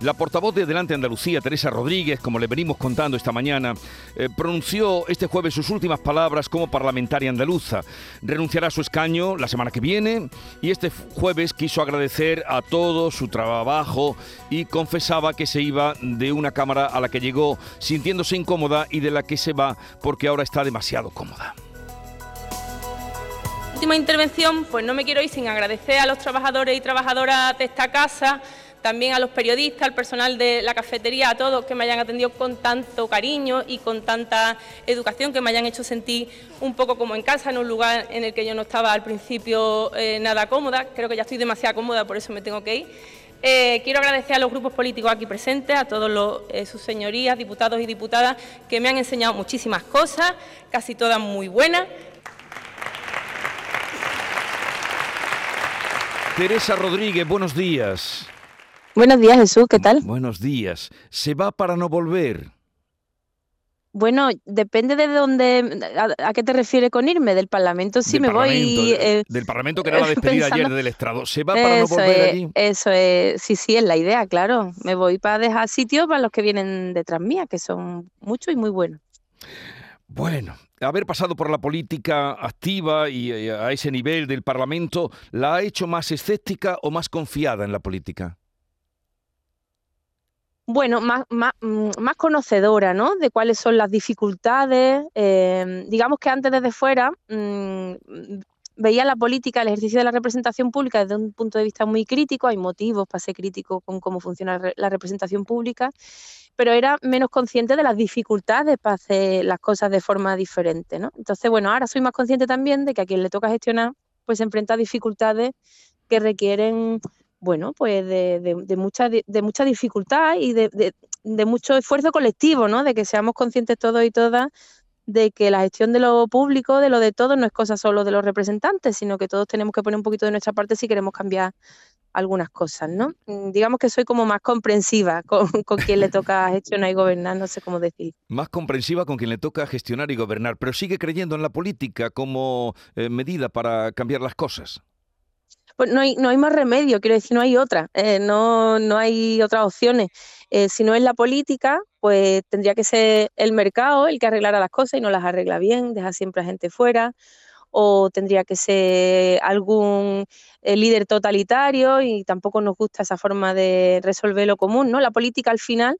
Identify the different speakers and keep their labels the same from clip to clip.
Speaker 1: La portavoz de Delante Andalucía, Teresa Rodríguez, como le venimos contando esta mañana, eh, pronunció este jueves sus últimas palabras como parlamentaria andaluza. Renunciará a su escaño la semana que viene y este jueves quiso agradecer a todos su trabajo y confesaba que se iba de una Cámara a la que llegó sintiéndose incómoda y de la que se va porque ahora está demasiado cómoda
Speaker 2: última intervención, pues no me quiero ir sin agradecer a los trabajadores y trabajadoras de esta casa, también a los periodistas, al personal de la cafetería, a todos que me hayan atendido con tanto cariño y con tanta educación, que me hayan hecho sentir un poco como en casa, en un lugar en el que yo no estaba al principio eh, nada cómoda. Creo que ya estoy demasiado cómoda, por eso me tengo que ir. Eh, quiero agradecer a los grupos políticos aquí presentes, a todos eh, sus señorías, diputados y diputadas, que me han enseñado muchísimas cosas, casi todas muy buenas.
Speaker 1: Teresa Rodríguez, buenos días.
Speaker 3: Buenos días, Jesús, ¿qué tal?
Speaker 1: Buenos días. ¿Se va para no volver?
Speaker 3: Bueno, depende de dónde, a, qué te refieres con irme, del Parlamento sí me voy.
Speaker 1: Eh, del Parlamento que era la despedida ayer del estrado. ¿Se va para no volver allí?
Speaker 3: Eso es, sí, sí, es la idea, claro. Me voy para dejar sitio para los que vienen detrás mía, que son muchos y muy buenos.
Speaker 1: Bueno, haber pasado por la política activa y eh, a ese nivel del Parlamento, ¿la ha hecho más escéptica o más confiada en la política?
Speaker 3: Bueno, más, más, mm, más conocedora, ¿no? De cuáles son las dificultades. Eh, digamos que antes desde fuera mm, veía la política, el ejercicio de la representación pública desde un punto de vista muy crítico. Hay motivos para ser crítico con cómo funciona la representación pública pero era menos consciente de las dificultades para hacer las cosas de forma diferente, ¿no? Entonces, bueno, ahora soy más consciente también de que a quien le toca gestionar, pues se enfrenta a dificultades que requieren, bueno, pues de, mucha, de, mucha dificultad y de, mucho esfuerzo colectivo, ¿no? De que seamos conscientes todos y todas de que la gestión de lo público, de lo de todos, no es cosa solo de los representantes, sino que todos tenemos que poner un poquito de nuestra parte si queremos cambiar algunas cosas, ¿no? Mm, digamos que soy como más comprensiva con, quien le toca gestionar y gobernar, no sé cómo decir.
Speaker 1: Más comprensiva con quien le toca gestionar y gobernar, pero sigue creyendo en la política como eh, medida para cambiar las cosas.
Speaker 3: Pues no hay, no hay más remedio, quiero decir, no hay otra, eh, no, no hay otras opciones. Eh, si no es la política, pues tendría que ser el mercado el que arreglara las cosas y no las arregla bien, deja siempre a gente fuera o tendría que ser algún eh, líder totalitario y tampoco nos gusta esa forma de resolver lo común, ¿no? La política al final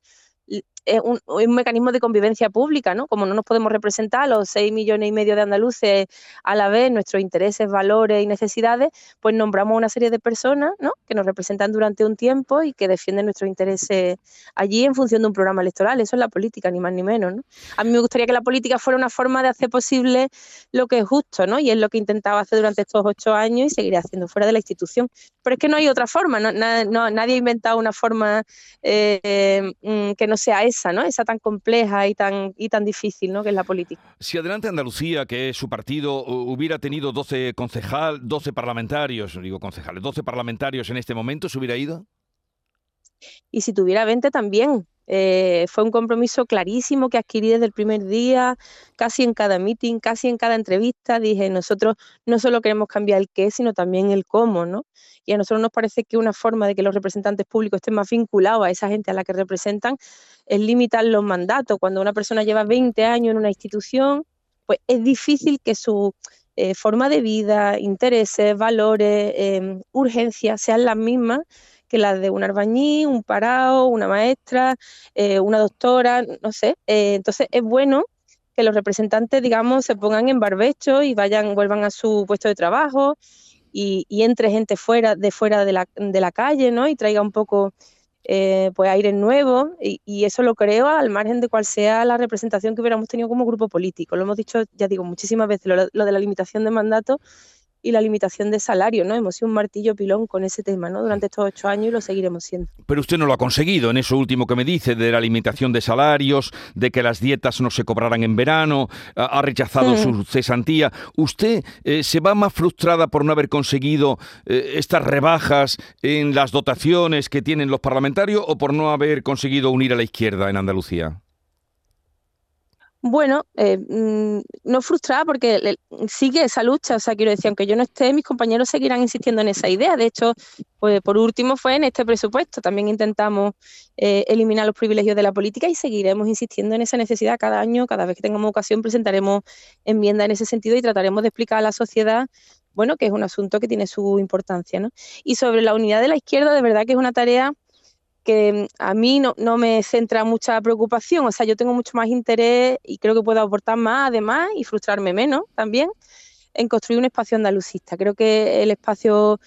Speaker 3: es un, mecanismo de convivencia pública, ¿no? Como no nos podemos representar los 6 millones y medio de andaluces a la vez, nuestros intereses, valores y necesidades, pues nombramos una serie de personas, ¿no? Que nos representan durante un tiempo y que defienden nuestros intereses allí en función de un programa electoral. Eso es la política, ni más ni menos, ¿no? A mí me gustaría que la política fuera una forma de hacer posible lo que es justo, ¿no? Y es lo que he intentado hacer durante estos ocho años y seguiré haciendo fuera de la institución. Pero es que no hay otra forma, ¿no? nadie ha inventado una forma eh, mm, que no sea esa, ¿no? Esa tan compleja y tan, y tan difícil, ¿no? Que es la política.
Speaker 1: Si Adelante Andalucía, que es su partido, hubiera tenido 12 concejal, 12 parlamentarios, digo concejales, 12 parlamentarios en este momento, ¿se hubiera ido?
Speaker 3: Y si tuviera 20 también, eh, fue un compromiso clarísimo que adquirí desde el primer día, casi en cada meeting, casi en cada entrevista. Dije, nosotros no solo queremos cambiar el qué, sino también el cómo, ¿no? Y a nosotros nos parece que una forma de que los representantes públicos estén más vinculados a esa gente a la que representan es limitar los mandatos. Cuando una persona lleva 20 años en una institución, pues es difícil que su eh, forma de vida, intereses, valores, em, urgencias sean las mismas que las de un albañil, un parado, una maestra, eh, una doctora, no sé. Eh, entonces es bueno que los representantes, digamos, se pongan en barbecho y vayan, vuelvan a su puesto de trabajo y, entre gente fuera, de fuera de la, de la calle, ¿no? Y traiga un poco eh, pues aire nuevo y, y, eso lo creo al margen de cuál sea la representación que hubiéramos tenido como grupo político. Lo hemos dicho, ya digo, muchísimas veces, lo, lo de la limitación de mandato y la limitación de salario, ¿no? Hemos sido un martillo pilón con ese tema, ¿no? Durante estos ocho años y lo seguiremos siendo.
Speaker 1: Pero usted no lo ha conseguido en eso último que me dice, de la limitación de salarios, de que las dietas no se cobraran en verano, ha rechazado su mm. cesantía. ¿Usted eh, se va más frustrada por no haber conseguido eh, estas rebajas en las dotaciones que tienen los parlamentarios o por no haber conseguido unir a la izquierda en Andalucía?
Speaker 3: Bueno, eh, mm, no frustrada porque sigue esa lucha, o sea, quiero decir, aunque yo no esté, mis compañeros seguirán insistiendo en esa idea. De hecho, pues por último fue en este presupuesto, también intentamos eh, eliminar los privilegios de la política y seguiremos insistiendo en esa necesidad cada año, cada vez que tengamos ocasión presentaremos enmiendas en ese sentido y trataremos de explicar a la sociedad bueno, que es un asunto que tiene su importancia, ¿no? Y sobre la unidad de la izquierda, de verdad que es una tarea que mm, a mí no, me centra mucha preocupación, o sea, yo tengo mucho más interés y creo que puedo aportar más además y frustrarme menos también en construir un espacio andalucista. Creo que el espacio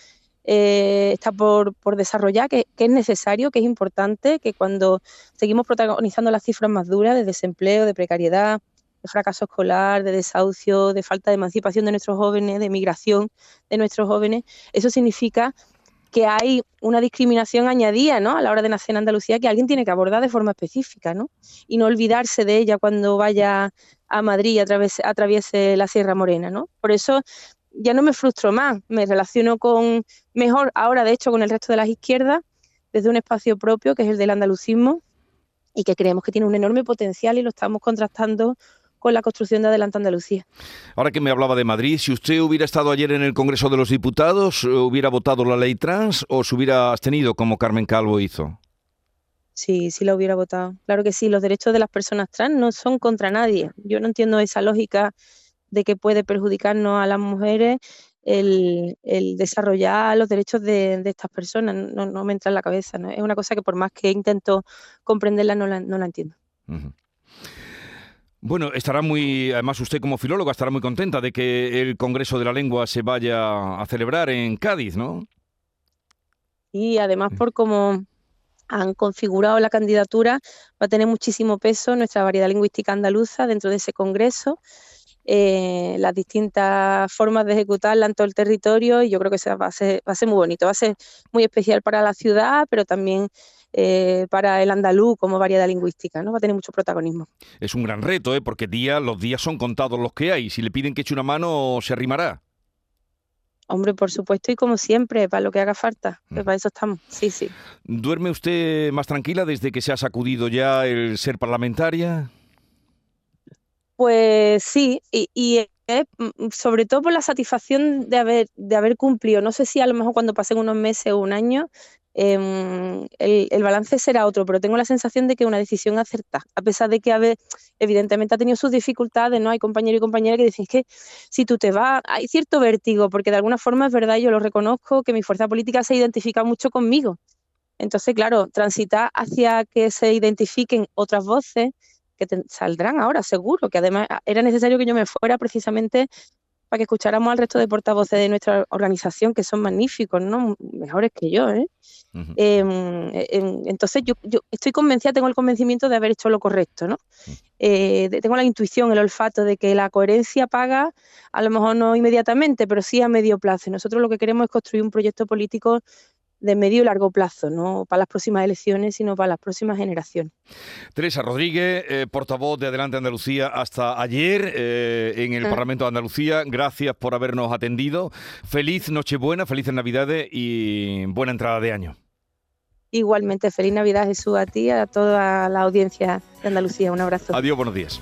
Speaker 3: eh, está por, desarrollar, que, es necesario, que es importante, que cuando seguimos protagonizando las cifras más duras de desempleo, de precariedad, de fracaso escolar, de desahucio, de falta de emancipación de nuestros jóvenes, de migración de nuestros jóvenes, eso significa que hay una discriminación añadida ¿no? a la hora de nacer en Andalucía que alguien tiene que abordar de forma específica ¿no? y no olvidarse de ella cuando vaya a Madrid y atraviese, la Sierra Morena. ¿no? Por eso ya no me frustro más, me relaciono con mejor ahora, de hecho, con el resto de las izquierdas, desde un espacio propio que es el del andalucismo y que creemos que tiene un enorme potencial y lo estamos contrastando con la construcción de Adelante Andalucía.
Speaker 1: Ahora que me hablaba de Madrid, si usted hubiera estado ayer en el Congreso de los Diputados, ¿hubiera votado la ley trans o se hubiera abstenido como Carmen Calvo hizo?
Speaker 3: Sí, sí la hubiera votado. Claro que sí, los derechos de las personas trans no son contra nadie. Yo no entiendo esa lógica de que puede perjudicarnos a las mujeres el, desarrollar los derechos de, estas personas. No, me entra en la cabeza. Es una cosa que por más que intento comprenderla, no la, no la entiendo.
Speaker 1: Bueno, estará muy, además usted como filóloga estará muy contenta de que el Congreso de la Lengua se vaya a celebrar en Cádiz, ¿no?
Speaker 3: Y además por cómo han configurado la candidatura, va a tener muchísimo peso nuestra variedad lingüística andaluza dentro de ese Congreso, eh, las distintas formas de ejecutarla en todo el territorio y yo creo que va, a ser, va a ser muy bonito, va a ser muy especial para la ciudad, pero también eh, para el andaluz como variedad lingüística, ¿no? Va a tener mucho protagonismo.
Speaker 1: Es un gran reto, ¿eh? porque día, los días son contados los que hay. Si le piden que eche una mano, se arrimará.
Speaker 3: Hombre, por supuesto, y como siempre, para lo que haga falta, que mm. para eso estamos. Sí, sí.
Speaker 1: ¿Duerme usted más tranquila desde que se ha sacudido ya el ser parlamentaria?
Speaker 3: Pues sí, y, mm, sobre todo por la satisfacción de haber, de haber cumplido. No sé si a lo mejor cuando pasen unos meses o un año, Em, el, balance será otro, pero tengo la sensación de que una decisión acertada, a pesar de que evidentemente ha tenido sus dificultades, ¿no? Hay compañeros y compañeras que dicen que si tú te vas, hay cierto vértigo, porque de alguna forma es verdad, yo lo reconozco, que mi fuerza política se identifica mucho conmigo. Entonces, claro, transitar hacia que se identifiquen otras voces que saldrán ahora, seguro, que además era necesario que yo me fuera precisamente para que escucháramos al resto de portavoces de nuestra organización, que son magníficos, ¿no? Mejores que yo, ¿eh? Em, em, entonces yo, estoy convencida, tengo el convencimiento de haber hecho lo correcto, ¿no? Eh, tengo la intuición, el olfato de que la coherencia paga, a lo mejor no inmediatamente, pero sí a medio plazo. nosotros lo que queremos es construir un proyecto político de medio y largo plazo, no para las próximas elecciones, sino para las próximas generaciones.
Speaker 1: Teresa Rodríguez, eh, portavoz de Adelante Andalucía hasta ayer eh, en el ah. Parlamento de Andalucía. Gracias por habernos atendido. Feliz Nochebuena, felices Navidades y buena entrada de año.
Speaker 3: Igualmente, feliz Navidad Jesús a ti, a toda la audiencia de Andalucía. Un abrazo.
Speaker 1: Adiós, buenos días.